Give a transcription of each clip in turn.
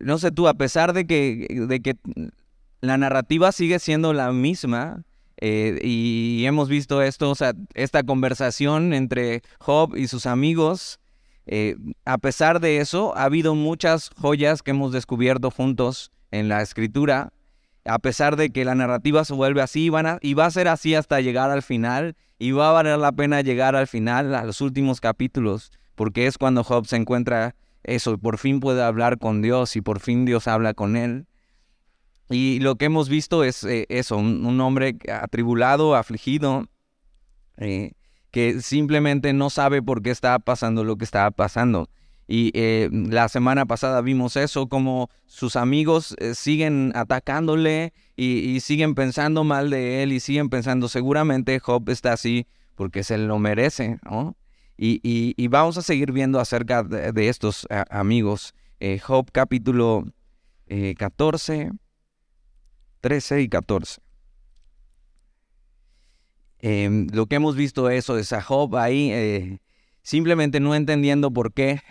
no sé tú, a pesar de que, de que la narrativa sigue siendo la misma, eh, y hemos visto esto, o sea, esta conversación entre Job y sus amigos, eh, a pesar de eso, ha habido muchas joyas que hemos descubierto juntos en la escritura, a pesar de que la narrativa se vuelve así, van y va a ser así hasta llegar al final, y va a valer la pena llegar al final, a los últimos capítulos, porque es cuando Job se encuentra eso, por fin puede hablar con Dios, y por fin Dios habla con él. Y lo que hemos visto es eh, eso, un, hombre atribulado, afligido, eh, que simplemente no sabe por qué está pasando lo que está pasando. Y eh, la semana pasada vimos eso, como sus amigos siguen atacándole y, siguen pensando mal de él y siguen pensando seguramente Job está así porque se lo merece, ¿no? Y, vamos a seguir viendo acerca de, estos amigos. Job capítulo 14 13 y 14. Em, lo que hemos visto eso es a Job ahí eh, simplemente no entendiendo por qué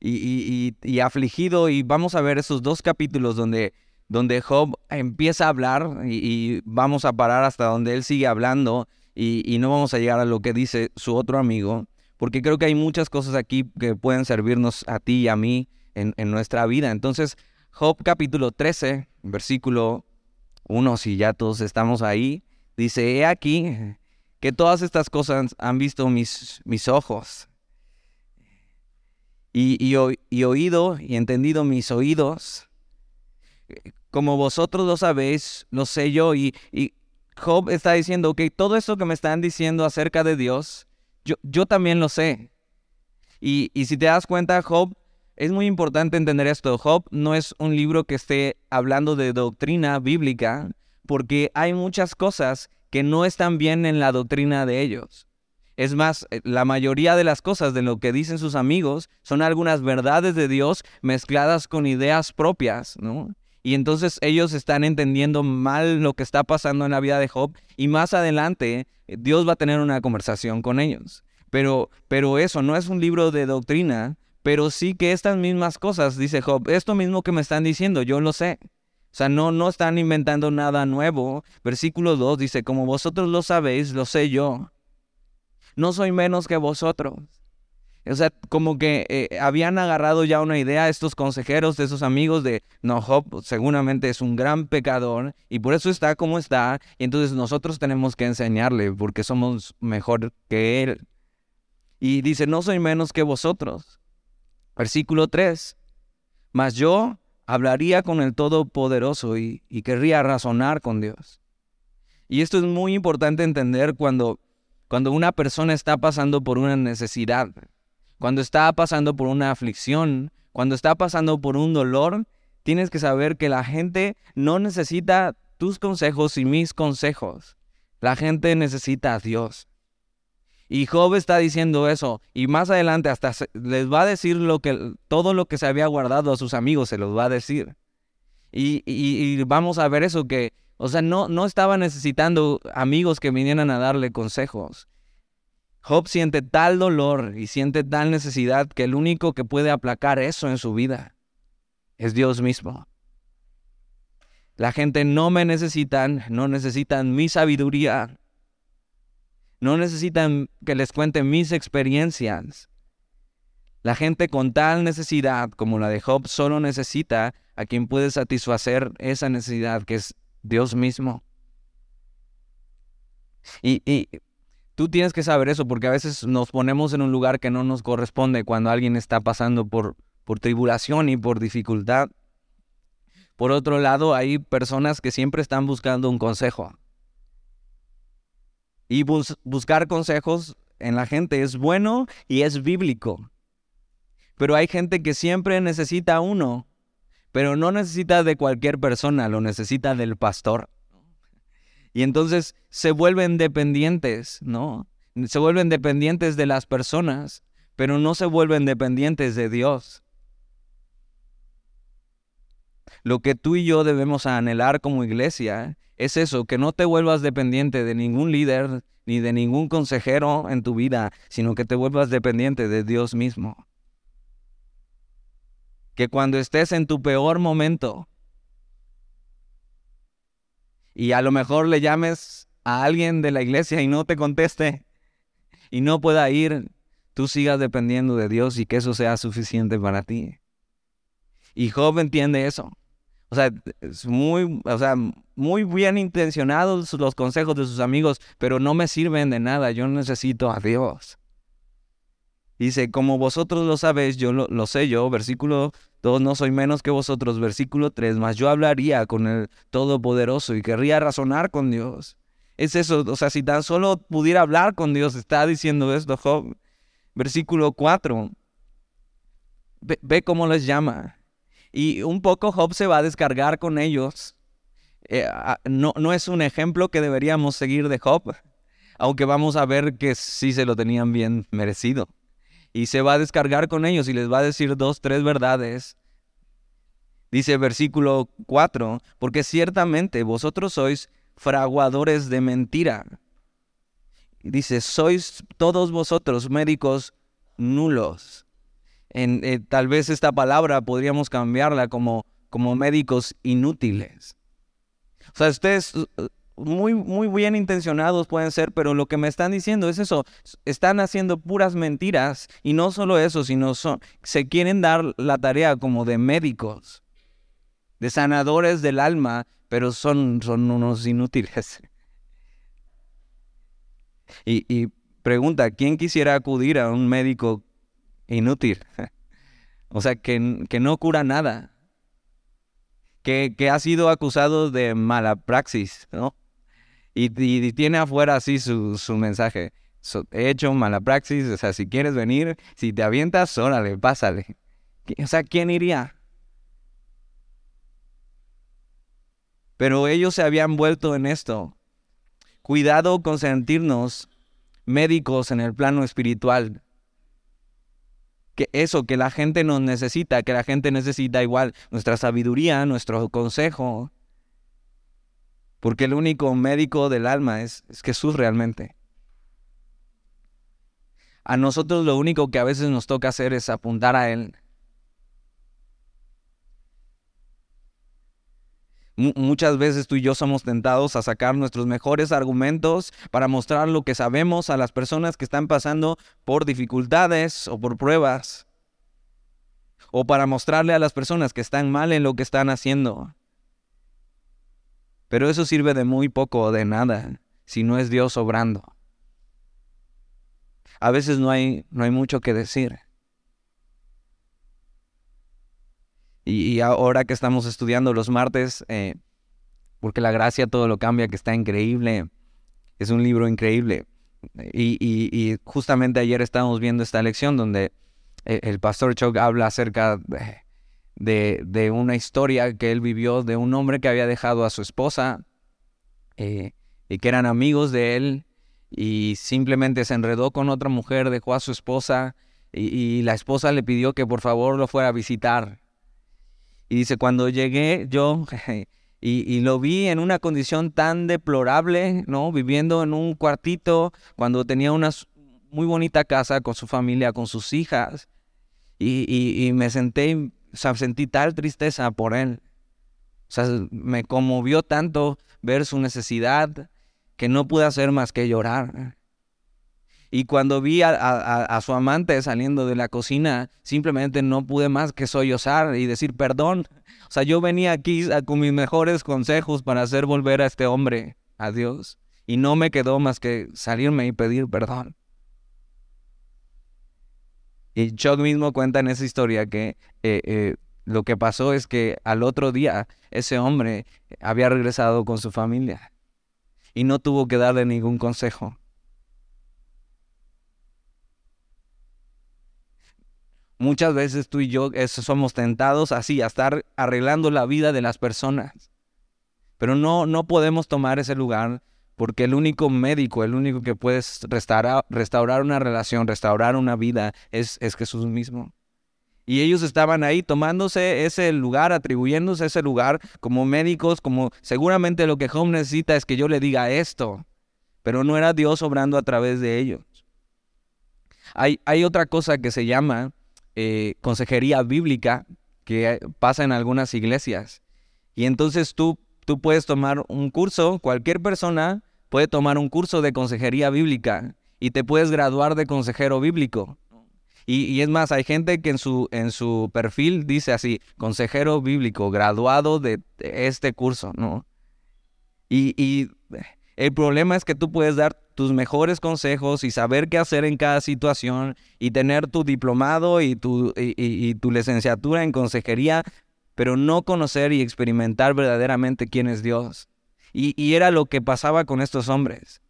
y, afligido y vamos a ver esos dos capítulos donde, donde Job empieza a hablar y, vamos a parar hasta donde él sigue hablando y, no vamos a llegar a lo que dice su otro amigo porque creo que hay muchas cosas aquí que pueden servirnos a ti y a mí en, nuestra vida. Entonces, Job capítulo 13, versículo 1, si ya todos estamos ahí, dice, he aquí que todas estas cosas han visto mis, mis ojos y, y, oído y entendido mis oídos. Como vosotros lo sabéis, lo sé yo. Y, y Job está diciendo, que todo esto que me están diciendo acerca de Dios, yo, yo también lo sé. Y, y si te das cuenta, Job es muy importante entender esto. Job no es un libro que esté hablando de doctrina bíblica, porque hay muchas cosas que no están bien en la doctrina de ellos. Es más, eh, la mayoría de las cosas de lo que dicen sus amigos son algunas verdades de Dios mezcladas con ideas propias, ¿no? Y entonces ellos están entendiendo mal lo que está pasando en la vida de Job y más adelante eh, Dios va a tener una conversación con ellos. Pero, pero eso no es un libro de doctrina, pero sí que estas mismas cosas, dice Job, esto mismo que me están diciendo, yo lo sé. O sea, no, no están inventando nada nuevo. Versículo 2 dice, como vosotros lo sabéis, lo sé yo. No soy menos que vosotros. O sea, como que eh, habían agarrado ya una idea estos consejeros de esos amigos de, no, Job seguramente es un gran pecador y por eso está como está. Y entonces nosotros tenemos que enseñarle porque somos mejor que él. Y dice, no soy menos que vosotros. Versículo 3. Mas yo hablaría con el Todopoderoso y, querría razonar con Dios. Y esto es muy importante entender cuando, cuando una persona está pasando por una necesidad, cuando está pasando por una aflicción, cuando está pasando por un dolor, tienes que saber que la gente no necesita tus consejos y mis consejos. La gente necesita a Dios. Y Job está diciendo eso. Y más adelante hasta les va a decir todo lo que se había guardado a sus amigos, se los va a decir. Y, vamos a ver eso que, o sea, no, no estaba necesitando amigos que vinieran a darle consejos. Job siente tal dolor y siente tal necesidad que el único que puede aplacar eso en su vida es Dios mismo. La gente no me necesitan, no necesitan mi sabiduría, no necesitan que les cuente mis experiencias. La gente con tal necesidad como la de Job solo necesita a quien puede satisfacer esa necesidad, que es Dios mismo. Y, y, tú tienes que saber eso porque a veces nos ponemos en un lugar que no nos corresponde cuando alguien está pasando por, por tribulación y por dificultad. Por otro lado, hay personas que siempre están buscando un consejo. Y buscar consejos en la gente es bueno y es bíblico. Pero hay gente que siempre necesita uno, pero no necesita de cualquier persona, lo necesita del pastor. Y entonces se vuelven dependientes, ¿no? Se vuelven dependientes de las personas, pero no se vuelven dependientes de Dios. Lo que tú y yo debemos anhelar como iglesia es eso, que no te vuelvas dependiente de ningún líder ni de ningún consejero en tu vida, sino que te vuelvas dependiente de Dios mismo. que cuando estés en tu peor momento y a lo mejor le llames a alguien de la iglesia y no te conteste y no pueda ir, tú sigas dependiendo de Dios y que eso sea suficiente para ti. Y Job entiende eso. O sea, es muy, o sea, muy bien intencionados los consejos de sus amigos, pero no me sirven de nada. Yo necesito a Dios. Dice, como vosotros lo sabéis, yo lo, sé yo, versículo 2, no soy menos que vosotros, versículo 3, mas yo hablaría con el Todopoderoso y querría razonar con Dios. Es eso, o sea, si tan solo pudiera hablar con Dios, está diciendo esto Job. Versículo 4, ve, ve cómo les llama. Y un poco Job se va a descargar con ellos. Eh, no, no es un ejemplo que deberíamos seguir de Job, aunque vamos a ver que sí se lo tenían bien merecido. Y se va a descargar con ellos y les va a decir dos, tres verdades. Dice versículo 4, porque ciertamente vosotros sois fraguadores de mentira. Dice, sois todos vosotros médicos nulos en, eh, tal vez esta palabra podríamos cambiarla como, como médicos inútiles. O sea, ustedes muy, muy bien intencionados pueden ser, pero lo que me están diciendo es eso, están haciendo puras mentiras y no solo eso, sino son, se quieren dar la tarea como de médicos, de sanadores del alma, pero son, son unos inútiles. Y, pregunta, ¿quién quisiera acudir a un médico inútil. O sea, que, que no cura nada. Que, que, ha sido acusado de mala praxis, ¿no? Y, tiene afuera así su, mensaje. he hecho mala praxis, o sea, si quieres venir, si te avientas, órale, pásale. O sea, ¿quién iría? Pero ellos se habían vuelto en esto. Cuidado con sentirnos médicos en el plano espiritual que eso, que la gente nos necesita, que la gente necesita igual nuestra sabiduría, nuestro consejo. Porque el único médico del alma es, es Jesús realmente. A nosotros lo único que a veces nos toca hacer es apuntar a Él. muchas veces tú y yo somos tentados a sacar nuestros mejores argumentos para mostrar lo que sabemos a las personas que están pasando por dificultades o por pruebas. O para mostrarle a las personas que están mal en lo que están haciendo. Pero eso sirve de muy poco o de nada si no es Dios obrando. A veces no hay, no hay mucho que decir. Y, ahora que estamos estudiando los martes, eh, porque la gracia todo lo cambia, que está increíble, es un libro increíble. Y, justamente ayer estábamos viendo esta lección donde eh, el pastor Chuck habla acerca de, de, una historia que él vivió de un hombre que había dejado a su esposa eh, y que eran amigos de él y simplemente se enredó con otra mujer, dejó a su esposa y la esposa le pidió que por favor lo fuera a visitar y dice, cuando llegué yo y, lo vi en una condición tan deplorable, ¿no? Viviendo en un cuartito, cuando tenía una muy bonita casa con su familia, con sus hijas. Y, me senté, o sea, sentí tal tristeza por él. O sea, me conmovió tanto ver su necesidad que no pude hacer más que llorar. Y cuando vi a, su amante saliendo de la cocina, simplemente no pude más que sollozar y decir perdón. O sea, yo venía aquí con mis mejores consejos para hacer volver a este hombre a Dios. Y no me quedó más que salirme y pedir perdón. Y Chuck mismo cuenta en esa historia que eh, eh, lo que pasó es que al otro día ese hombre había regresado con su familia y no tuvo que darle ningún consejo. Muchas veces tú y yo somos tentados así, a estar arreglando la vida de las personas. Pero no, no podemos tomar ese lugar porque el único médico, el único que puede restaurar, una relación, restaurar una vida, es, es Jesús mismo. Y ellos estaban ahí tomándose ese lugar, atribuyéndose ese lugar como médicos, como seguramente lo que Job necesita es que yo le diga esto, pero no era Dios obrando a través de ellos. Hay, hay otra cosa que se llama eh, consejería bíblica que pasa en algunas iglesias. Y entonces tú, tú puedes tomar un curso, cualquier persona puede tomar un curso de consejería bíblica y te puedes graduar de consejero bíblico. Y, es más, hay gente que en su, en su perfil dice así, consejero bíblico, graduado de este curso, ¿no? Y, y el problema es que tú puedes dar tus mejores consejos y saber qué hacer en cada situación y tener tu diplomado y tu, y, tu licenciatura en consejería, pero no conocer y experimentar verdaderamente quién es Dios. Y, era lo que pasaba con estos hombres.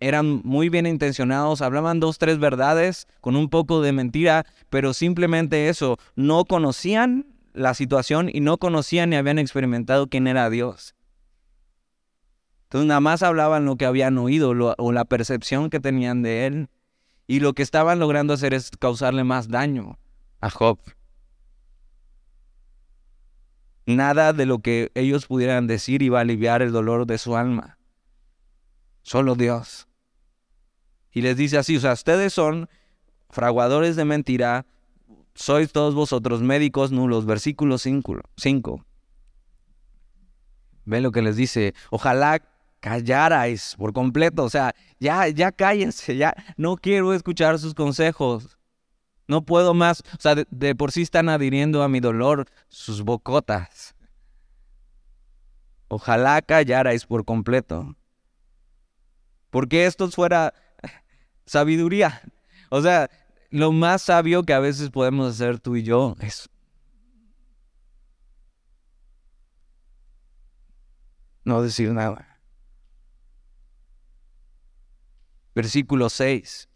eran muy bien intencionados, hablaban dos, tres verdades con un poco de mentira, pero simplemente eso, no conocían la situación y no conocían ni habían experimentado quién era Dios. Entonces nada más hablaban lo que habían oído o la percepción que tenían de él. Y lo que estaban logrando hacer es causarle más daño a Job. Nada de lo que ellos pudieran decir iba a aliviar el dolor de su alma. Solo Dios. Y les dice así, o sea, ustedes son fraguadores de mentira, sois todos vosotros médicos nulos, versículo 5. Ven lo que les dice, ojalá callarais por completo. O sea, ya, ya cállense, ya no quiero escuchar sus consejos. No puedo más. O sea, de, por sí están adhiriendo a mi dolor sus bocotas. Ojalá callarais por completo. Porque esto fuera sabiduría. O sea, lo más sabio que a veces podemos hacer tú y yo es no decir nada. Versículo 6.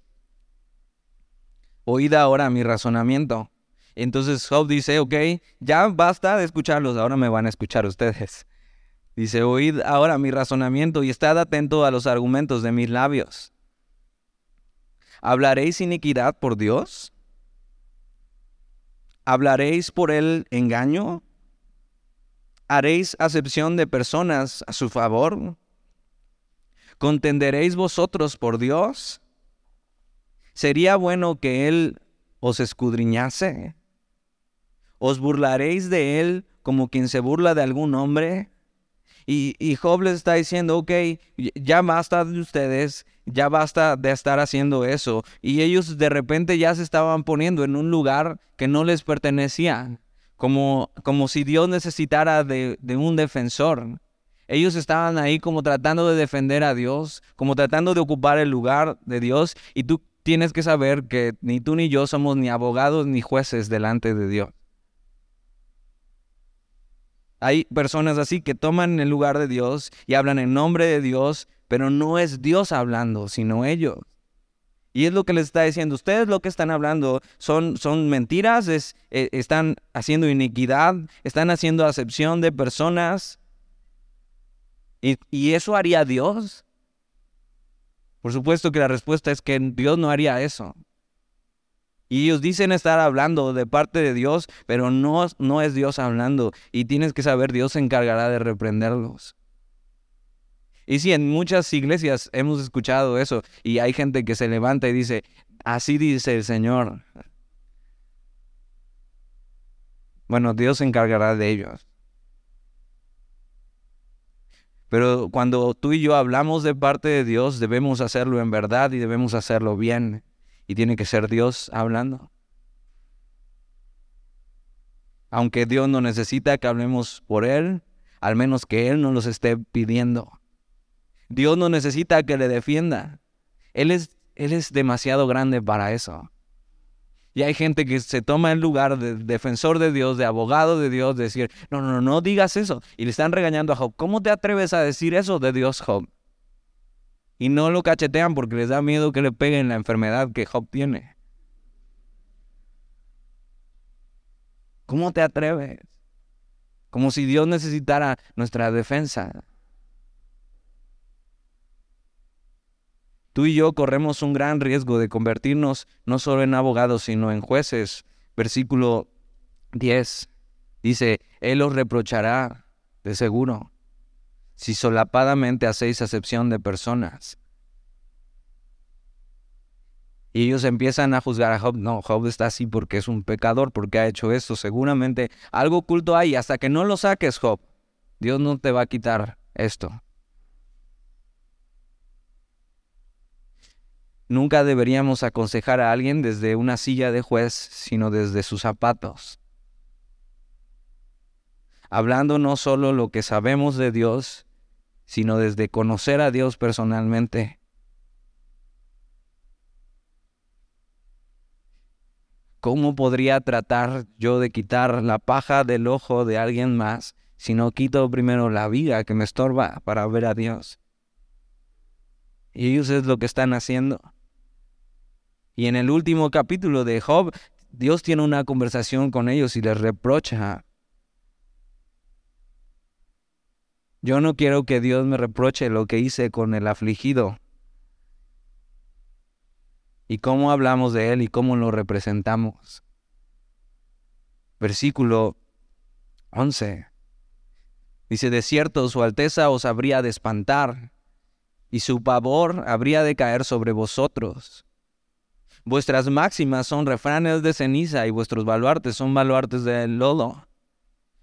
Oíd ahora mi razonamiento. Entonces Job dice, ok, ya basta de escucharlos, ahora me van a escuchar ustedes. Dice, oíd ahora mi razonamiento y estad atento a los argumentos de mis labios. ¿Hablaréis iniquidad por Dios? ¿Hablaréis por el engaño? ¿Haréis acepción de personas a su favor? ¿Contenderéis vosotros por Dios? ¿Sería bueno que Él os escudriñase? ¿Os burlaréis de Él como quien se burla de algún hombre? Y, y, Job les está diciendo, ok, ya basta de ustedes, ya basta de estar haciendo eso. Y ellos de repente ya se estaban poniendo en un lugar que no les pertenecía, como, como si Dios necesitara de, de un defensor. Ellos estaban ahí como tratando de defender a Dios, como tratando de ocupar el lugar de Dios. Y tú tienes que saber que ni tú ni yo somos ni abogados ni jueces delante de Dios. Hay personas así que toman el lugar de Dios y hablan en nombre de Dios, pero no es Dios hablando, sino ellos. Y es lo que les está diciendo. Ustedes lo que están hablando son, son mentiras, eh, están haciendo iniquidad, están haciendo acepción de personas, ¿Y, eso haría Dios? Por supuesto que la respuesta es que Dios no haría eso. Y ellos dicen estar hablando de parte de Dios, pero no, no es Dios hablando. Y tienes que saber, Dios se encargará de reprenderlos. Y sí, en muchas iglesias hemos escuchado eso. Y hay gente que se levanta y dice, así dice el Señor. Bueno, Dios se encargará de ellos. Pero cuando tú y yo hablamos de parte de Dios, debemos hacerlo en verdad y debemos hacerlo bien. Y tiene que ser Dios hablando. Aunque Dios no necesita que hablemos por Él, al menos que Él nos los esté pidiendo. Dios no necesita que le defienda. Él es, él es demasiado grande para eso. Y hay gente que se toma el lugar de defensor de Dios, de abogado de Dios, de decir, no, no, no, no digas eso. Y le están regañando a Job. ¿Cómo te atreves a decir eso de Dios, Job? Y no lo cachetean porque les da miedo que le peguen la enfermedad que Job tiene. ¿Cómo te atreves? Como si Dios necesitara nuestra defensa. Tú y yo corremos un gran riesgo de convertirnos no solo en abogados, sino en jueces. Versículo 10 dice, Él os reprochará de seguro si solapadamente hacéis acepción de personas. Y ellos empiezan a juzgar a Job. No, Job está así porque es un pecador, porque ha hecho esto. Seguramente algo oculto hay. Hasta que no lo saques, Job, Dios no te va a quitar esto. Nunca deberíamos aconsejar a alguien desde una silla de juez, sino desde sus zapatos. Hablando no solo lo que sabemos de Dios, sino desde conocer a Dios personalmente. ¿Cómo podría tratar yo de quitar la paja del ojo de alguien más si no quito primero la viga que me estorba para ver a Dios? Y ellos es lo que están haciendo. Y en el último capítulo de Job, Dios tiene una conversación con ellos y les reprocha. Yo no quiero que Dios me reproche lo que hice con el afligido y cómo hablamos de Él y cómo lo representamos. Versículo 11. Dice, de cierto su alteza os habría de espantar, y su pavor habría de caer sobre vosotros. Vuestras máximas son refranes de ceniza y vuestros baluartes son baluartes de lodo.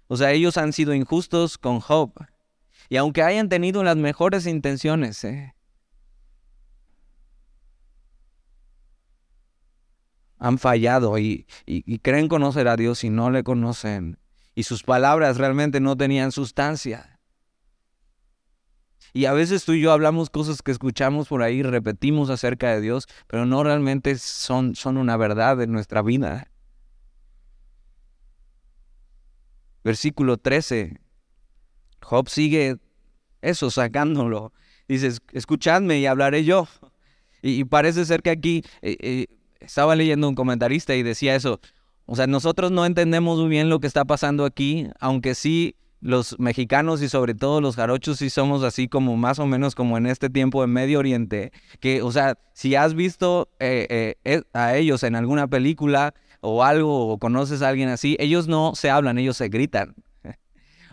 O sea, ellos han sido injustos con Job. Y aunque hayan tenido las mejores intenciones, ¿eh? han fallado y, creen conocer a Dios y no le conocen. Y sus palabras realmente no tenían sustancia. Y a veces tú y yo hablamos cosas que escuchamos por ahí, repetimos acerca de Dios, pero no realmente son, son una verdad en nuestra vida. Versículo 13. Job sigue eso, sacándolo. Dice, escuchadme y hablaré yo. Y, parece ser que aquí eh, eh, estaba leyendo un comentarista y decía eso. O sea, nosotros no entendemos muy bien lo que está pasando aquí, aunque sí los mexicanos y sobre todo los jarochos sí somos así como más o menos como en este tiempo de Medio Oriente, que, o sea, si has visto eh, eh, a ellos en alguna película o algo o conoces a alguien así, ellos no se hablan, ellos se gritan.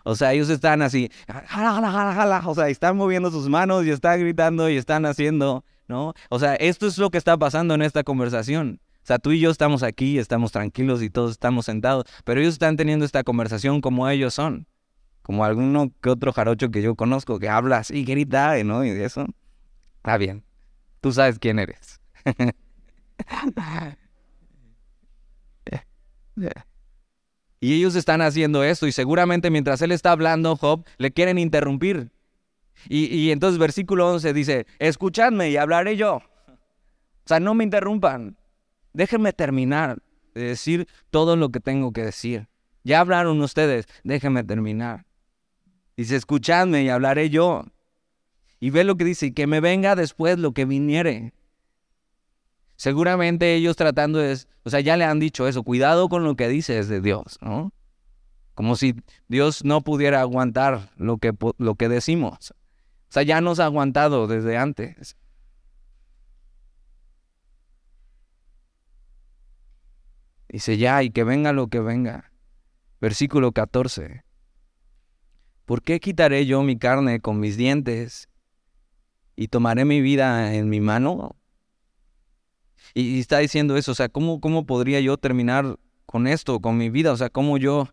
O sea, ellos están así, o sea, están moviendo sus manos y están gritando y están haciendo ¿no? O sea, esto es lo que está pasando en esta conversación. O sea, tú y yo estamos aquí, estamos tranquilos y todos estamos sentados, pero ellos están teniendo esta conversación como ellos son. Como alguno que otro jarocho que yo conozco que habla así, grita, ¿no? Y eso. Está bien. Tú sabes quién eres. y ellos están haciendo esto y seguramente mientras él está hablando, Job, le quieren interrumpir. Y, entonces versículo 11 dice, escuchadme y hablaré yo. O sea, no me interrumpan. Déjenme terminar de decir todo lo que tengo que decir. Ya hablaron ustedes, déjenme terminar. Dice, escuchadme y hablaré yo. Y ve lo que dice, que me venga después lo que viniere. Seguramente ellos tratando de, o sea, ya le han dicho eso, cuidado con lo que dices de Dios, ¿no? Como si Dios no pudiera aguantar lo que, lo que decimos. O sea, ya nos ha aguantado desde antes. Dice ya, y que venga lo que venga. Versículo 14. ¿Por qué quitaré yo mi carne con mis dientes y tomaré mi vida en mi mano? Y, está diciendo eso, o sea, ¿cómo, ¿cómo podría yo terminar con esto, con mi vida? O sea, ¿cómo yo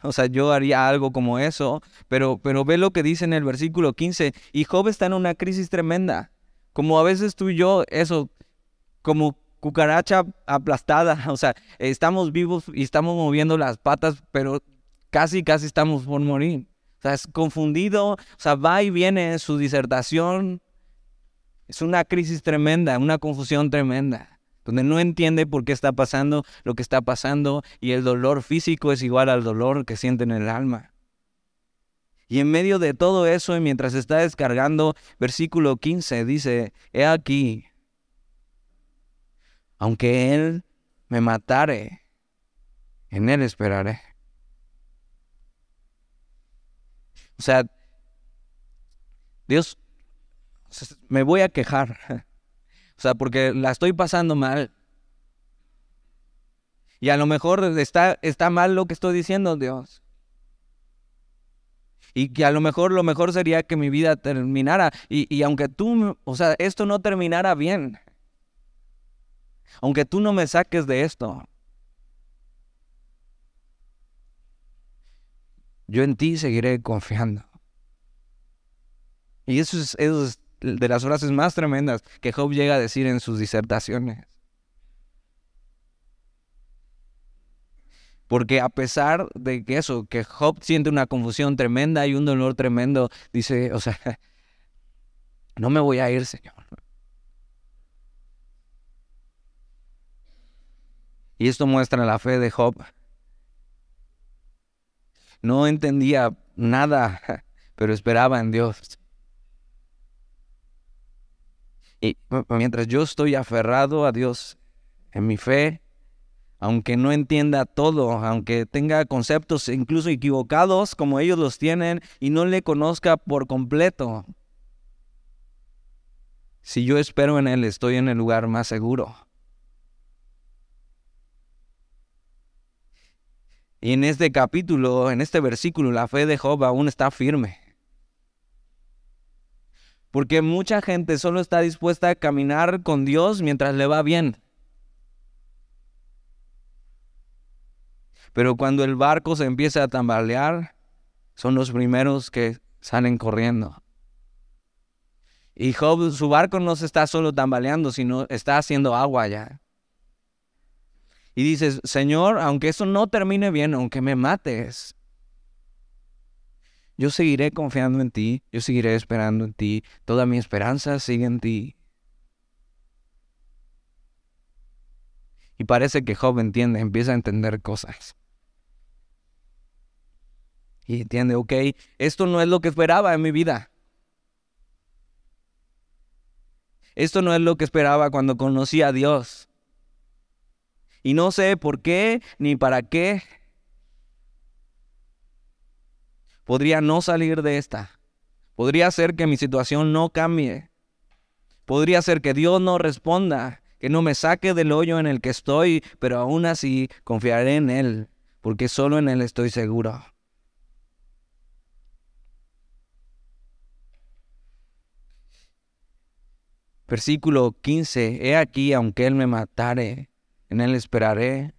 o sea, yo haría algo como eso, pero, pero ve lo que dice en el versículo 15. Y Job está en una crisis tremenda. Como a veces tú y yo, eso, como cucaracha aplastada. O sea, estamos vivos y estamos moviendo las patas, pero casi, casi estamos por morir. O sea, es confundido, o sea, va y viene su disertación. Es una crisis tremenda, una confusión tremenda donde no entiende por qué está pasando lo que está pasando y el dolor físico es igual al dolor que siente en el alma. Y en medio de todo eso, y mientras está descargando, versículo 15 dice, he aquí, aunque Él me matare, en Él esperaré. O sea, Dios, me voy a quejar. O sea, porque la estoy pasando mal. Y a lo mejor está, está mal lo que estoy diciendo, Dios. Y que a lo mejor lo mejor sería que mi vida terminara. Y, y aunque tú, o sea, esto no terminara bien. aunque tú no me saques de esto, yo en ti seguiré confiando. Y eso es, de las frases más tremendas que Job llega a decir en sus disertaciones. Porque a pesar de que eso, que Job siente una confusión tremenda y un dolor tremendo, dice, o sea, no me voy a ir, Señor. Y esto muestra la fe de Job. No entendía nada, pero esperaba en Dios. Y mientras yo estoy aferrado a Dios en mi fe, aunque no entienda todo, aunque tenga conceptos incluso equivocados como ellos los tienen y no le conozca por completo, si yo espero en Él, estoy en el lugar más seguro. Y en este capítulo, en este versículo, la fe de Job aún está firme. Porque mucha gente solo está dispuesta a caminar con Dios mientras le va bien. Pero cuando el barco se empieza a tambalear, son los primeros que salen corriendo. Y Job, su barco no se está solo tambaleando, sino está haciendo agua ya y dices, Señor, aunque eso no termine bien, aunque me mates, yo seguiré confiando en ti, yo seguiré esperando en ti, toda mi esperanza sigue en ti. Y parece que Job entiende, empieza a entender cosas. Y entiende, ok, esto no es lo que esperaba en mi vida. Esto no es lo que esperaba cuando conocí a Dios. Y no sé por qué ni para qué. Podría no salir de esta. Podría ser que mi situación no cambie. Podría ser que Dios no responda, que no me saque del hoyo en el que estoy, pero aún así confiaré en Él, porque solo en Él estoy seguro. Versículo 15. He aquí, aunque Él me matare, en él esperaré.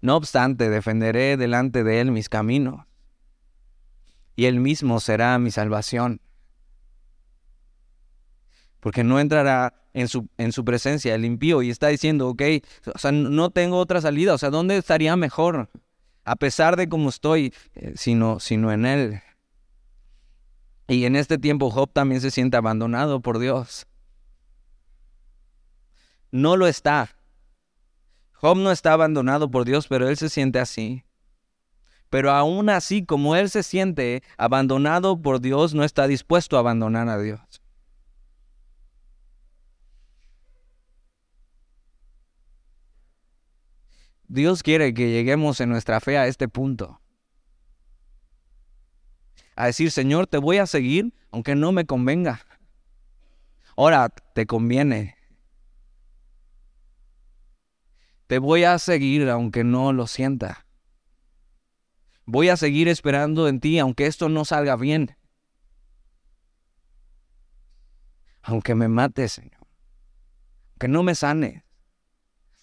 No obstante, defenderé delante de él mis caminos, y él mismo será mi salvación. Porque no entrará en su, en su presencia el impío y está diciendo, ok, o sea, no tengo otra salida, o sea, ¿dónde estaría mejor? A pesar de cómo estoy, eh, sino, sino en él. Y en este tiempo Job también se siente abandonado por Dios. No lo está, Job no está abandonado por Dios, pero él se siente así. Pero aún así, como él se siente abandonado por Dios, no está dispuesto a abandonar a Dios. Dios quiere que lleguemos en nuestra fe a este punto. A decir, Señor, te voy a seguir aunque no me convenga. Ahora te conviene. Te voy a seguir aunque no lo sienta. Voy a seguir esperando en ti aunque esto no salga bien. Aunque me mates, Señor. Aunque no me sanes.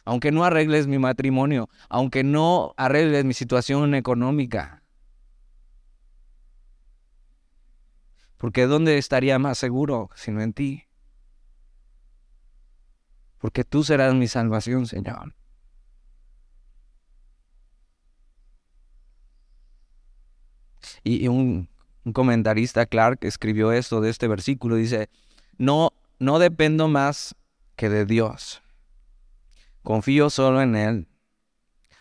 Aunque no arregles mi matrimonio. Aunque no arregles mi situación económica. Porque ¿dónde estaría más seguro sino en ti? Porque tú serás mi salvación, Señor. Y, un, comentarista, Clark, escribió esto de este versículo, dice, no, no dependo más que de Dios. Confío solo en Él,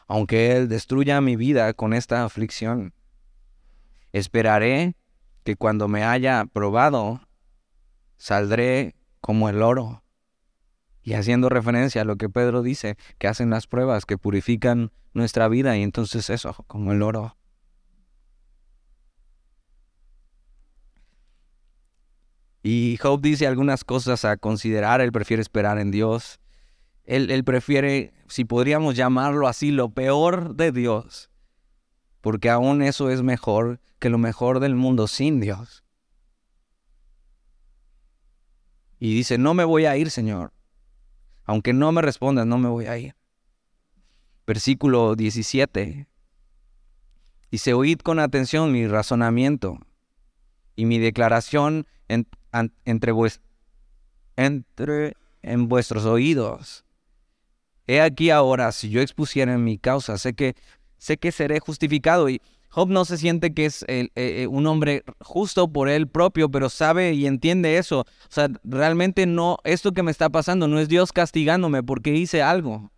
aunque Él destruya mi vida con esta aflicción. Esperaré que cuando me haya probado, saldré como el oro. Y haciendo referencia a lo que Pedro dice, que hacen las pruebas, que purifican nuestra vida, y entonces eso, como el oro. Y Job dice algunas cosas a considerar, él prefiere esperar en Dios. Él, prefiere, si podríamos llamarlo así, lo peor de Dios, porque aún eso es mejor que lo mejor del mundo sin Dios. Y dice, no me voy a ir, Señor. Aunque no me respondas, no me voy a ir. Versículo 17. Dice, oíd con atención mi razonamiento y mi declaración entre, en vuestros oídos. He aquí ahora, si yo expusiera mi causa, sé que, sé que seré justificado. Y Job no se siente que es eh, eh, un hombre justo por él propio, pero sabe y entiende eso. O sea, realmente no, esto que me está pasando no es Dios castigándome porque hice algo.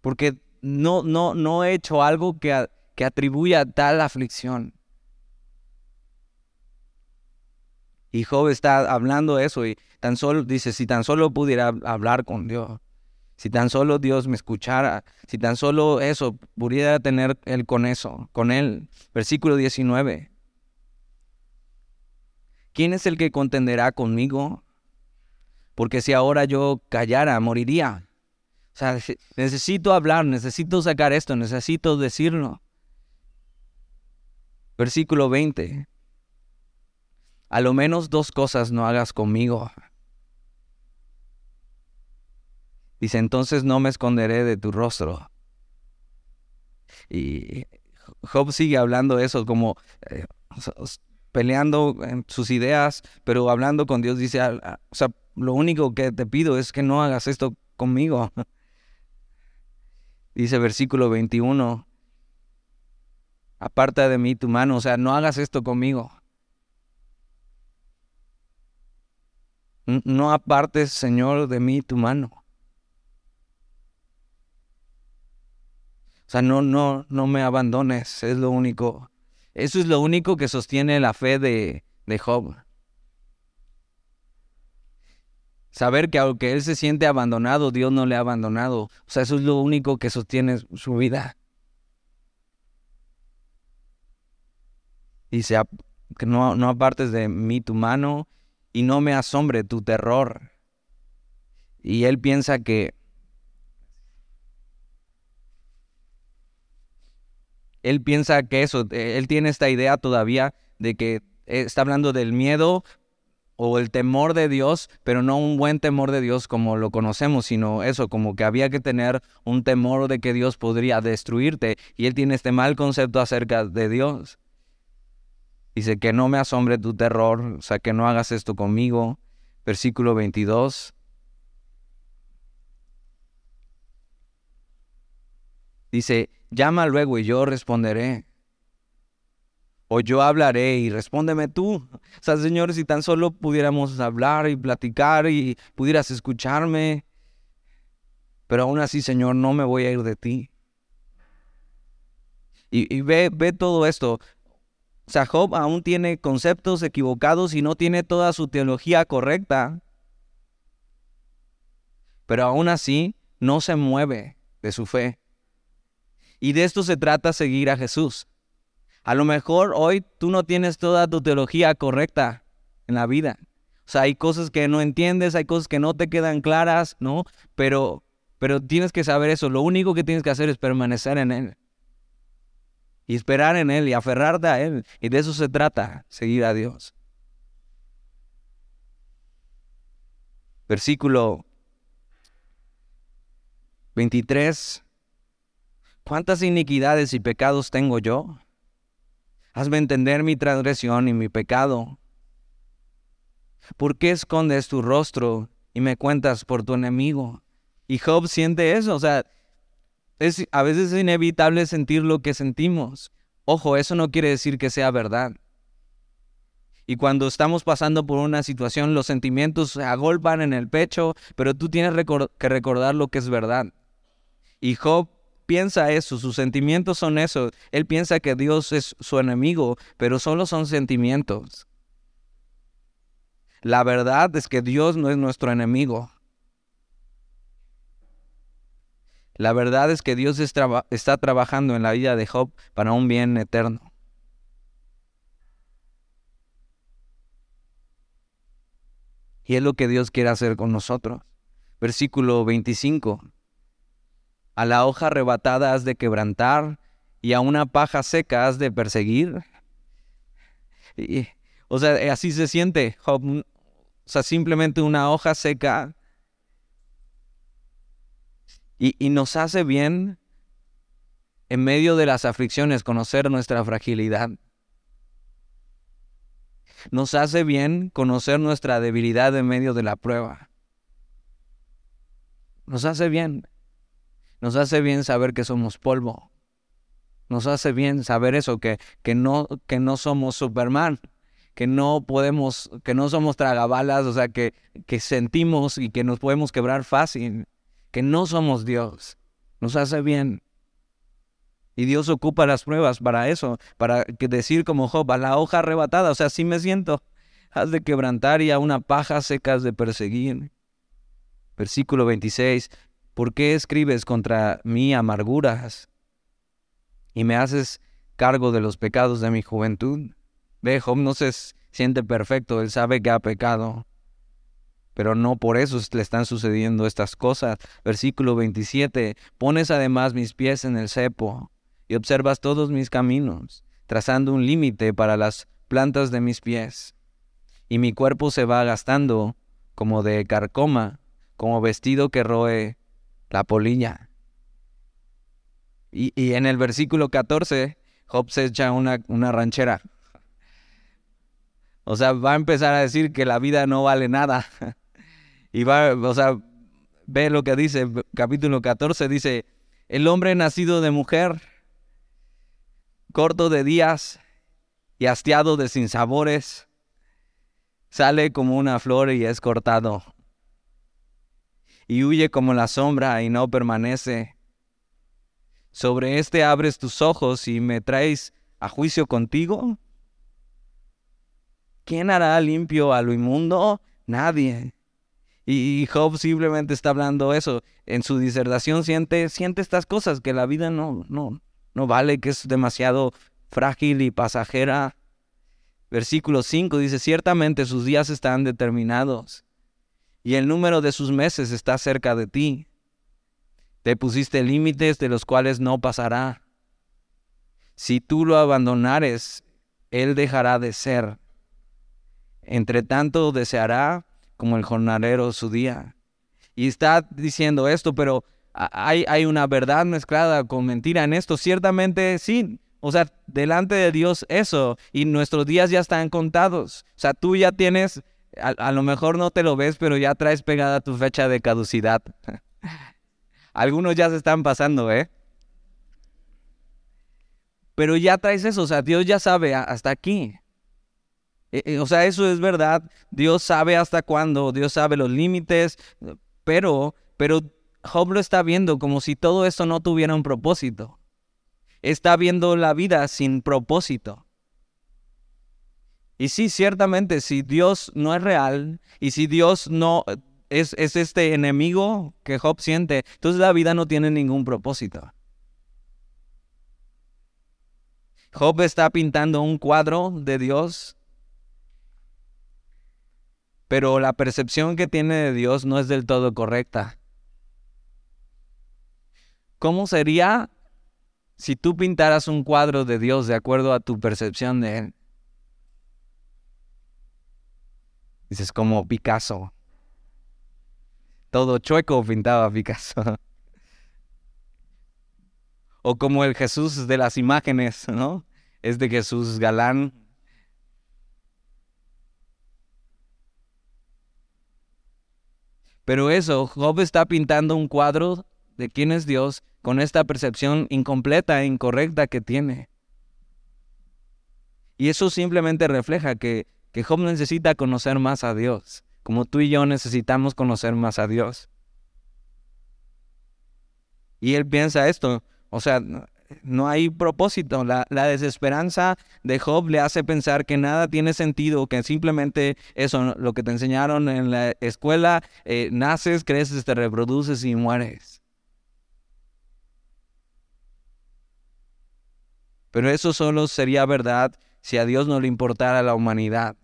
Porque no, no, no he hecho algo que, que atribuya tal aflicción. Y Job está hablando eso y tan solo dice, si tan solo pudiera hablar con Dios, si tan solo Dios me escuchara, si tan solo eso pudiera tener él con eso, con él. Versículo 19. ¿Quién es el que contenderá conmigo? Porque si ahora yo callara, moriría. O sea, necesito hablar, necesito sacar esto, necesito decirlo. Versículo 20 a lo menos dos cosas no hagas conmigo. Dice, entonces no me esconderé de tu rostro. Y Job sigue hablando eso, como eh, peleando en sus ideas, pero hablando con Dios, dice, o sea, lo único que te pido es que no hagas esto conmigo. Dice versículo 21, aparta de mí tu mano, o sea, no hagas esto conmigo. No apartes, Señor, de mí tu mano. O sea, no, no, no me abandones, es lo único. Eso es lo único que sostiene la fe de, de Job. Saber que aunque él se siente abandonado, Dios no le ha abandonado. O sea, eso es lo único que sostiene su vida. Dice, que no, no apartes de mí tu mano y no me asombre tu terror. Y él piensa que él piensa que eso, él tiene esta idea todavía de que está hablando del miedo o el temor de Dios, pero no un buen temor de Dios como lo conocemos, sino eso, como que había que tener un temor de que Dios podría destruirte. Y él tiene este mal concepto acerca de Dios. Dice que no me asombre tu terror, o sea, que no hagas esto conmigo. Versículo 22. Dice, llama luego y yo responderé. O yo hablaré y respóndeme tú. O sea, Señor, si tan solo pudiéramos hablar y platicar y pudieras escucharme. Pero aún así, Señor, no me voy a ir de ti. Y, y ve, ve todo esto. O sea, Job aún tiene conceptos equivocados y no tiene toda su teología correcta. Pero aún así no se mueve de su fe. Y de esto se trata seguir a Jesús. A lo mejor hoy tú no tienes toda tu teología correcta en la vida. O sea, hay cosas que no entiendes, hay cosas que no te quedan claras, ¿no? Pero, pero tienes que saber eso. Lo único que tienes que hacer es permanecer en Él y esperar en Él y aferrarte a Él. Y de eso se trata, seguir a Dios. Versículo 23. ¿Cuántas iniquidades y pecados tengo yo? Hazme entender mi transgresión y mi pecado. ¿Por qué escondes tu rostro y me cuentas por tu enemigo? Y Job siente eso, o sea, es, a veces es inevitable sentir lo que sentimos. Ojo, eso no quiere decir que sea verdad. Y cuando estamos pasando por una situación, los sentimientos se agolpan en el pecho, pero tú tienes que recordar lo que es verdad. Y Job piensa eso, sus sentimientos son eso. Él piensa que Dios es su enemigo, pero solo son sentimientos. La verdad es que Dios no es nuestro enemigo. La verdad es que Dios está trabajando en la vida de Job para un bien eterno. Y es lo que Dios quiere hacer con nosotros. Versículo 25. A la hoja arrebatada has de quebrantar y a una paja seca has de perseguir. o sea, así se siente Job. O sea, simplemente una hoja seca Y, nos hace bien en medio de las aflicciones conocer nuestra fragilidad. Nos hace bien conocer nuestra debilidad en medio de la prueba. Nos hace bien. Nos hace bien saber que somos polvo. Nos hace bien saber eso, que, que, no, que no somos Superman, que no podemos, que no somos tragabalas, o sea, que, que sentimos y que nos podemos quebrar fácil, que no somos Dios. Nos hace bien. Y Dios ocupa las pruebas para eso, para decir como Job, a la hoja arrebatada, o sea, sí me siento, has de quebrantar y a una paja secas de perseguir. Versículo 26, ¿por qué escribes contra mí amarguras y me haces cargo de los pecados de mi juventud? Ve, Job no se siente perfecto, él sabe que ha pecado, pero no por eso le están sucediendo estas cosas. Versículo 27, pones además mis pies en el cepo y observas todos mis caminos, trazando un límite para las plantas de mis pies. Y mi cuerpo se va gastando como de carcoma, como vestido que roe la polilla. Y, y en el versículo 14, Job se echa una, una ranchera. O sea, va a empezar a decir que la vida no vale nada. Y va, o sea, ve lo que dice, capítulo 14, dice, el hombre nacido de mujer, corto de días y hastiado de sinsabores, sale como una flor y es cortado. Y huye como la sombra y no permanece. Sobre este abres tus ojos y me traes a juicio contigo. ¿Quién hará limpio a lo inmundo? Nadie. Y Job simplemente está hablando eso. En su disertación siente, siente estas cosas, que la vida no, no, no vale, que es demasiado frágil y pasajera. Versículo 5 dice, ciertamente sus días están determinados y el número de sus meses está cerca de ti. Te pusiste límites de los cuales no pasará. Si tú lo abandonares, él dejará de ser. Entre tanto deseará como el jornalero su día. Y está diciendo esto, pero hay, hay una verdad mezclada con mentira en esto. Ciertamente sí, o sea, delante de Dios eso, y nuestros días ya están contados. O sea, tú ya tienes, a, a, lo mejor no te lo ves, pero ya traes pegada tu fecha de caducidad. Algunos ya se están pasando, ¿eh? Pero ya traes eso, o sea, Dios ya sabe hasta aquí. Eh, eh, o sea, eso es verdad. Dios sabe hasta cuándo, Dios sabe los límites, pero, pero Job lo está viendo como si todo esto no tuviera un propósito. Está viendo la vida sin propósito. Y sí, ciertamente, si Dios no es real y si Dios no es, es este enemigo que Job siente, entonces la vida no tiene ningún propósito. Job está pintando un cuadro de Dios pero la percepción que tiene de Dios no es del todo correcta. ¿Cómo sería si tú pintaras un cuadro de Dios de acuerdo a tu percepción de Él? Dices como Picasso. Todo chueco pintaba Picasso. o como el Jesús de las imágenes, ¿no? Es de Jesús galán, Pero eso, Job está pintando un cuadro de quién es Dios con esta percepción incompleta e incorrecta que tiene. Y eso simplemente refleja que, que Job necesita conocer más a Dios, como tú y yo necesitamos conocer más a Dios. Y él piensa esto, o sea, no hay propósito. La, desesperanza de Job le hace pensar que nada tiene sentido, que simplemente eso, lo que te enseñaron en la escuela, eh, naces, creces, te reproduces y mueres. Pero eso solo sería verdad si a Dios no le importara la humanidad.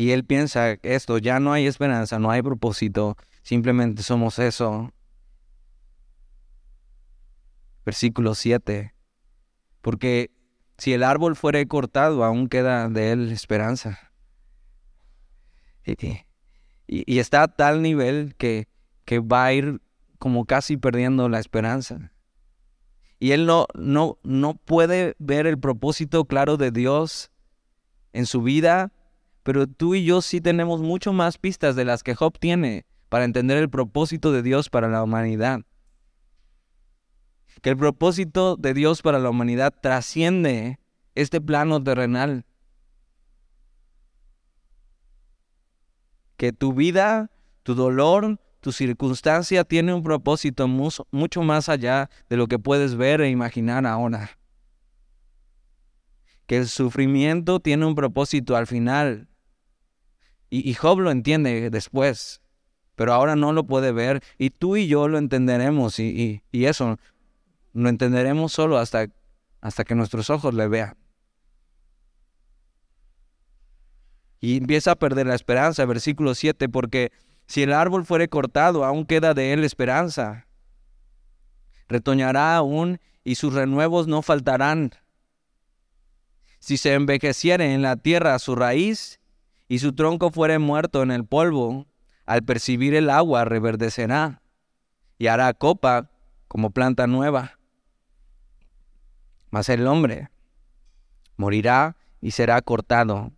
Y él piensa esto, ya no hay esperanza, no hay propósito, simplemente somos eso. Versículo 7. Porque si el árbol fuere cortado, aún queda de él esperanza. Y, está a tal nivel que, que va a ir como casi perdiendo la esperanza. Y él no, no, no puede ver el propósito claro de Dios en su vida, pero tú y yo sí tenemos mucho más pistas de las que Job tiene para entender el propósito de Dios para la humanidad. Que el propósito de Dios para la humanidad trasciende este plano terrenal. Que tu vida, tu dolor, tu circunstancia tiene un propósito mucho más allá de lo que puedes ver e imaginar ahora. Que el sufrimiento tiene un propósito al final. Y, Job lo entiende después, pero ahora no lo puede ver y tú y yo lo entenderemos y, eso lo entenderemos solo hasta, hasta que nuestros ojos le vean. Y empieza a perder la esperanza, versículo 7, porque si el árbol fuere cortado, aún queda de él esperanza. Retoñará aún y sus renuevos no faltarán. Si se envejeciere en la tierra su raíz y su tronco fuere muerto en el polvo, al percibir el agua reverdecerá y hará copa como planta nueva. Mas el hombre morirá y será cortado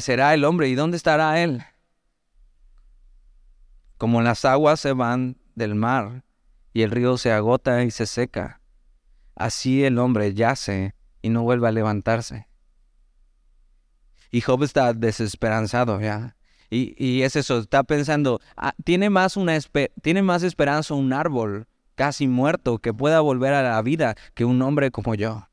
será el hombre. ¿Y dónde estará él? Como las aguas se van del mar y el río se agota y se seca, así el hombre yace y no vuelve a levantarse. Y Job está desesperanzado ya. Y, y es eso, está pensando, ah, tiene, más una tiene más esperanza un árbol casi muerto que pueda volver a la vida que un hombre como yo.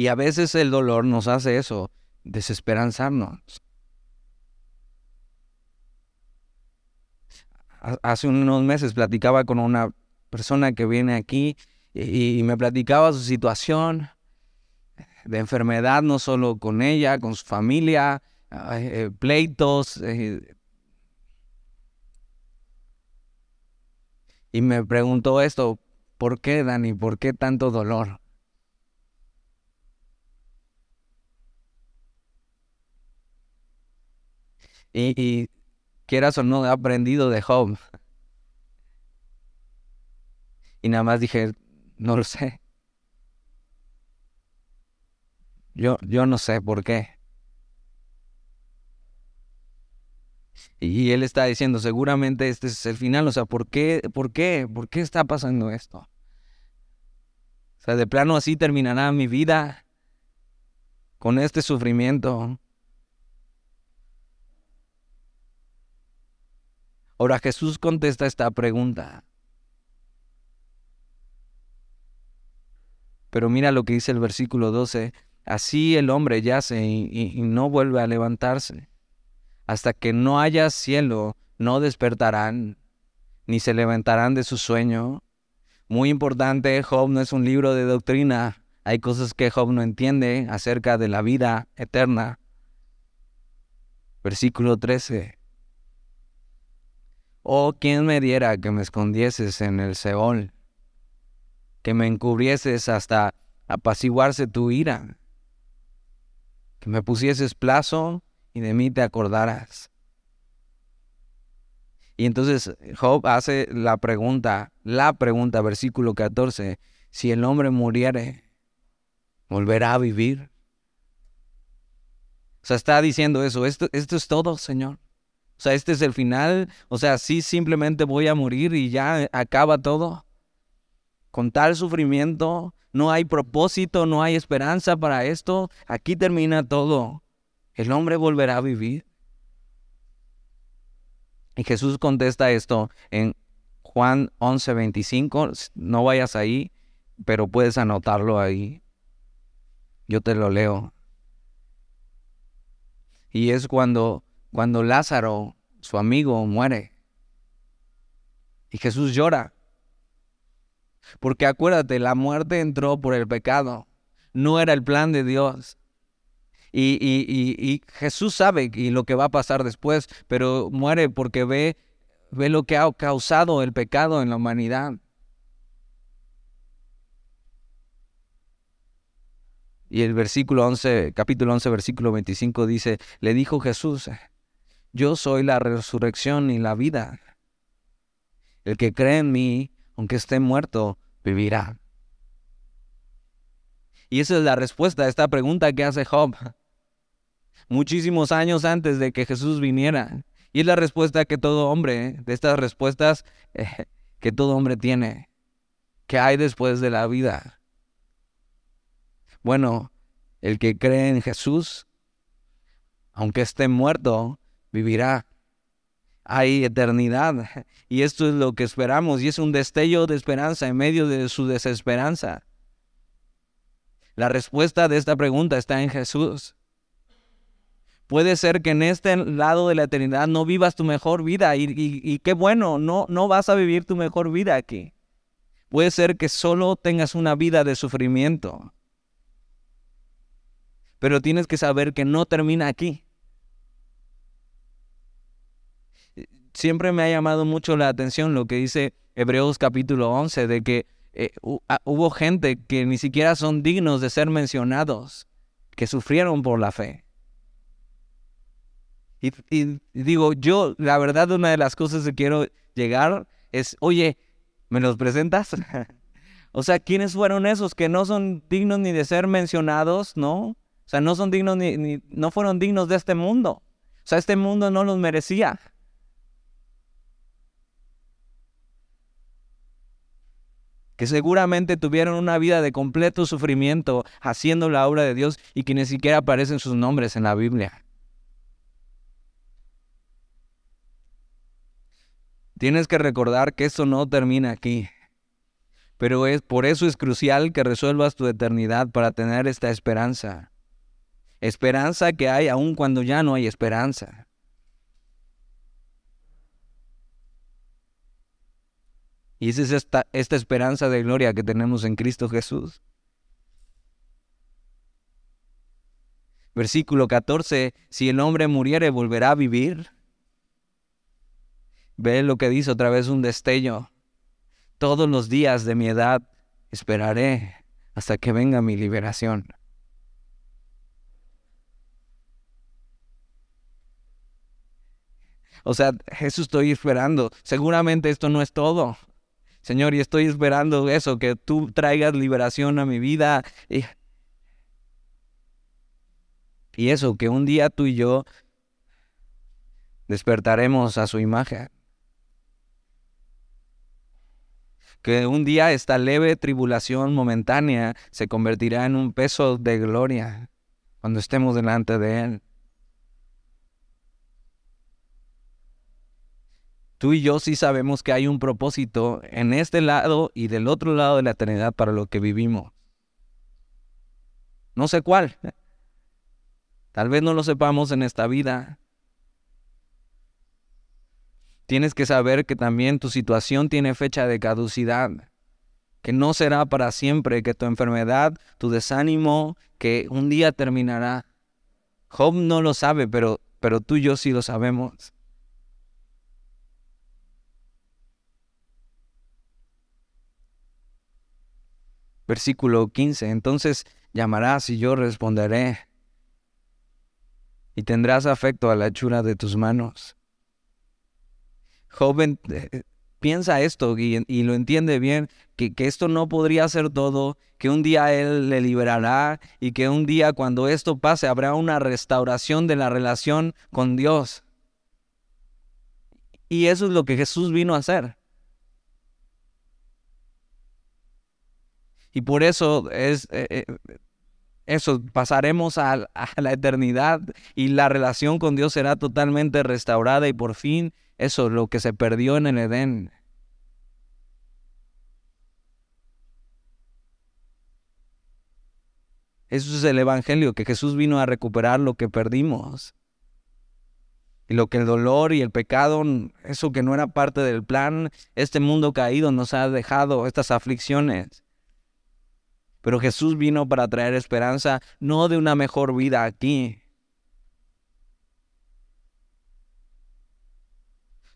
Y a veces el dolor nos hace eso, desesperanzarnos. Hace unos meses platicaba con una persona que viene aquí y, me platicaba su situación de enfermedad, no solo con ella, con su familia, eh, pleitos. Eh. y me preguntó esto, ¿por qué, Dani? ¿Por qué tanto dolor? Y, quieras o no, he aprendido de Job. Y nada más dije, no lo sé. Yo, yo no sé por qué. Y él está diciendo, seguramente este es el final. O sea, ¿por qué? ¿Por qué? ¿Por qué está pasando esto? O sea, de plano así terminará mi vida con este sufrimiento. Ahora Jesús contesta esta pregunta. Pero mira lo que dice el versículo 12. Así el hombre yace y, no vuelve a levantarse. Hasta que no haya cielo, no despertarán, ni se levantarán de su sueño. Muy importante, Job no es un libro de doctrina. Hay cosas que Job no entiende acerca de la vida eterna. Versículo 13. Oh, ¿quién me diera que me escondieses en el Seol, que me encubrieses hasta apaciguarse tu ira, que me pusieses plazo y de mí te acordaras. Y entonces Job hace la pregunta, la pregunta, versículo 14, si el hombre muriere, ¿volverá a vivir? O sea, está diciendo eso, esto, esto es todo, Señor. O sea, este es el final. O sea, sí, simplemente voy a morir y ya acaba todo. Con tal sufrimiento, no hay propósito, no hay esperanza para esto. Aquí termina todo. El hombre volverá a vivir. Y Jesús contesta esto en Juan 11:25. No vayas ahí, pero puedes anotarlo ahí. Yo te lo leo. Y es cuando cuando Lázaro, su amigo, muere. Y Jesús llora. Porque acuérdate, la muerte entró por el pecado. No era el plan de Dios. Y, y, Jesús sabe y lo que va a pasar después, pero muere porque ve, ve lo que ha causado el pecado en la humanidad. Y el versículo 11, capítulo 11, versículo 25 dice, le dijo Jesús, yo soy la resurrección y la vida. El que cree en mí, aunque esté muerto, vivirá. Y esa es la respuesta a esta pregunta que hace Job muchísimos años antes de que Jesús viniera. Y es la respuesta que todo hombre, de estas respuestas eh, que todo hombre tiene. ¿Qué hay después de la vida? Bueno, el que cree en Jesús, aunque esté muerto, vivirá. Hay eternidad. Y esto es lo que esperamos. Y es un destello de esperanza en medio de su desesperanza. La respuesta de esta pregunta está en Jesús. Puede ser que en este lado de la eternidad no vivas tu mejor vida y, qué bueno, no, no vas a vivir tu mejor vida aquí. Puede ser que solo tengas una vida de sufrimiento. Pero tienes que saber que no termina aquí. Siempre me ha llamado mucho la atención lo que dice Hebreos capítulo 11, de que eh, ah, hubo gente que ni siquiera son dignos de ser mencionados, que sufrieron por la fe. Y, digo, yo, la verdad, una de las cosas que quiero llegar es, oye, ¿me los presentas? o sea, ¿quiénes fueron esos que no son dignos ni de ser mencionados, no? O sea, no son dignos ni, ni no fueron dignos de este mundo. O sea, este mundo no los merecía. Que seguramente tuvieron una vida de completo sufrimiento haciendo la obra de Dios y que ni siquiera aparecen sus nombres en la Biblia. Tienes que recordar que eso no termina aquí. Pero es por eso es crucial que resuelvas tu eternidad para tener esta esperanza. Esperanza que hay aun cuando ya no hay esperanza. Y esa es esta, esperanza de gloria que tenemos en Cristo Jesús. Versículo 14, si el hombre muriere, volverá a vivir. Ve lo que dice otra vez un destello. Todos los días de mi edad esperaré hasta que venga mi liberación. O sea, Jesús estoy esperando. Seguramente esto no es todo. Señor, y estoy esperando eso, que tú traigas liberación a mi vida. Y, eso, que un día tú y yo despertaremos a su imagen. Que un día esta leve tribulación momentánea se convertirá en un peso de gloria cuando estemos delante de Él. Tú y yo sí sabemos que hay un propósito en este lado y del otro lado de la eternidad para lo que vivimos. No sé cuál. Tal vez no lo sepamos en esta vida. Tienes que saber que también tu situación tiene fecha de caducidad, que no será para siempre, que tu enfermedad, tu desánimo, que un día terminará. Job no lo sabe, pero, pero tú y yo sí lo sabemos. Versículo 15. Entonces llamarás y yo responderé. Y tendrás afecto a la hechura de tus manos. Joven, eh, piensa esto y, lo entiende bien, que, que, esto no podría ser todo, que un día Él le liberará y que un día cuando esto pase habrá una restauración de la relación con Dios. Y eso es lo que Jesús vino a hacer. Y por eso es eh, eh, eso, pasaremos a, la eternidad y la relación con Dios será totalmente restaurada y por fin eso, lo que se perdió en el Edén. Eso es el Evangelio, que Jesús vino a recuperar lo que perdimos. Y lo que el dolor y el pecado, eso que no era parte del plan, este mundo caído nos ha dejado, estas aflicciones. Pero Jesús vino para traer esperanza, no de una mejor vida aquí.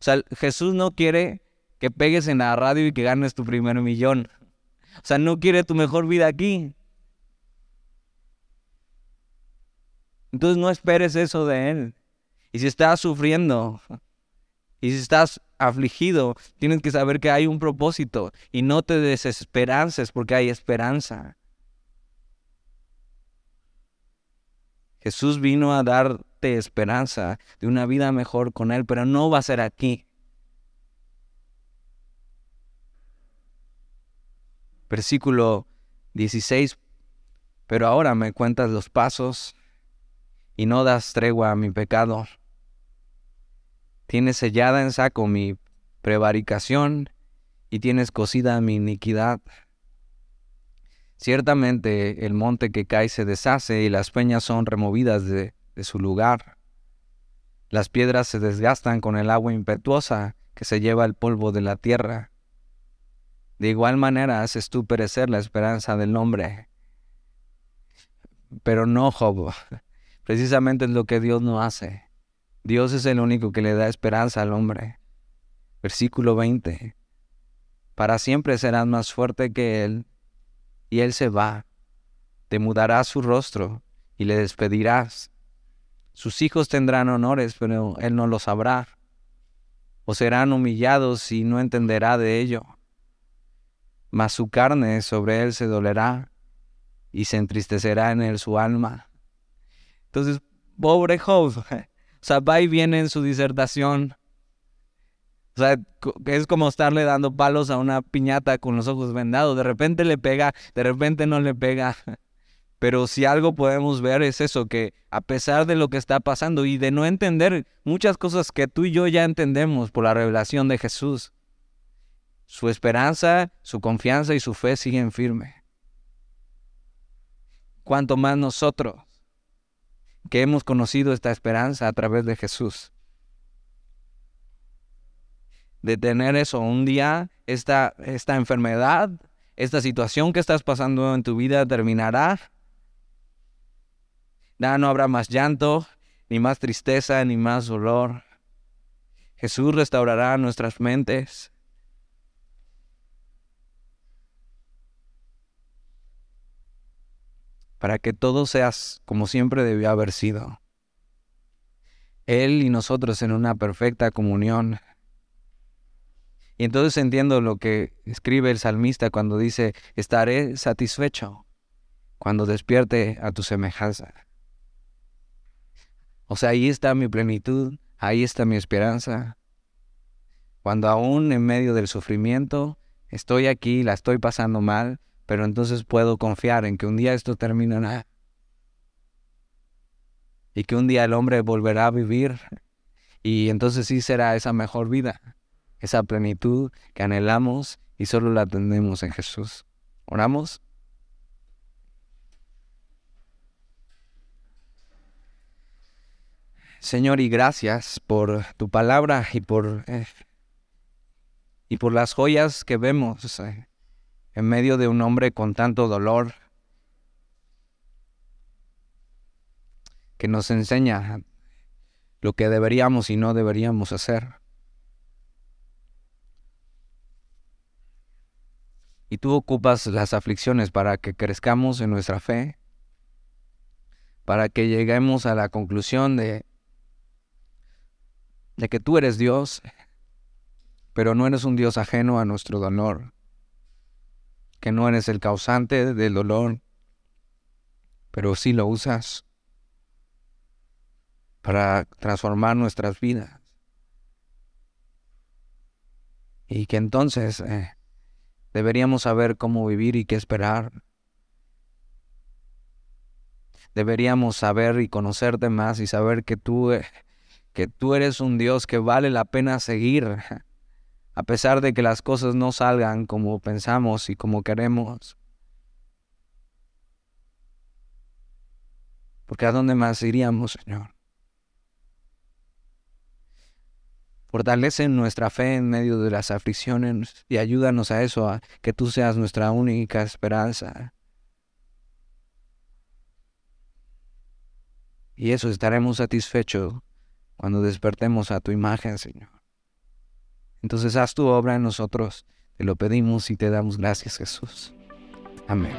O sea, Jesús no quiere que pegues en la radio y que ganes tu primer millón. O sea, no quiere tu mejor vida aquí. Entonces no esperes eso de Él. Y si estás sufriendo, y si estás afligido, tienes que saber que hay un propósito y no te desesperances porque hay esperanza. Jesús vino a darte esperanza de una vida mejor con Él, pero no va a ser aquí. Versículo 16. Pero ahora me cuentas los pasos y no das tregua a mi pecado. Tienes sellada en saco mi prevaricación y tienes cosida mi iniquidad. Ciertamente el monte que cae se deshace y las peñas son removidas de, de su lugar. Las piedras se desgastan con el agua impetuosa que se lleva el polvo de la tierra. De igual manera haces tú perecer la esperanza del hombre. Pero no, Job. Precisamente es lo que Dios no hace. Dios es el único que le da esperanza al hombre. Versículo 20. Para siempre serás más fuerte que Él, y Él se va. Te mudará su rostro y le despedirás. Sus hijos tendrán honores, pero Él no los sabrá. O serán humillados y no entenderá de ello. Mas su carne sobre Él se dolerá y se entristecerá en Él su alma. Entonces, pobre Job, sea, va y viene en su disertación. O sea, es como estarle dando palos a una piñata con los ojos vendados. De repente le pega, de repente no le pega. Pero si algo podemos ver es eso, que a pesar de lo que está pasando y de no entender muchas cosas que tú y yo ya entendemos por la revelación de Jesús, su esperanza, su confianza y su fe siguen firmes. Cuanto más nosotros que hemos conocido esta esperanza a través de Jesús. De tener eso, un día esta, esta enfermedad, esta situación que estás pasando en tu vida terminará. No habrá más llanto, ni más tristeza, ni más dolor. Jesús restaurará nuestras mentes. Para que todo seas como siempre debió haber sido. Él y nosotros en una perfecta comunión. Y entonces entiendo lo que escribe el salmista cuando dice, estaré satisfecho cuando despierte a tu semejanza. O sea, ahí está mi plenitud, ahí está mi esperanza. Cuando aún en medio del sufrimiento estoy aquí, la estoy pasando mal, pero entonces puedo confiar en que un día esto terminará y que un día el hombre volverá a vivir y entonces sí será esa mejor vida, esa plenitud que anhelamos y solo la tenemos en Jesús. ¿Oramos? Señor, y gracias por tu palabra y por, eh, y por las joyas que vemos. Eh, en medio de un hombre con tanto dolor, que nos enseña lo que deberíamos y no deberíamos hacer. Y tú ocupas las aflicciones para que crezcamos en nuestra fe, para que lleguemos a la conclusión de, de que tú eres Dios, pero no eres un Dios ajeno a nuestro dolor que no eres el causante del dolor, pero sí lo usas para transformar nuestras vidas. Y que entonces eh, deberíamos saber cómo vivir y qué esperar. Deberíamos saber y conocerte más y saber que tú, eh, que tú eres un Dios que vale la pena seguir a pesar de que las cosas no salgan como pensamos y como queremos. Porque ¿a dónde más iríamos, Señor? Fortalece nuestra fe en medio de las aflicciones y ayúdanos a eso, a que tú seas nuestra única esperanza. Y eso estaremos satisfechos cuando despertemos a tu imagen, Señor. Entonces haz tu obra en nosotros. Te lo pedimos y te damos gracias, Jesús. Amén.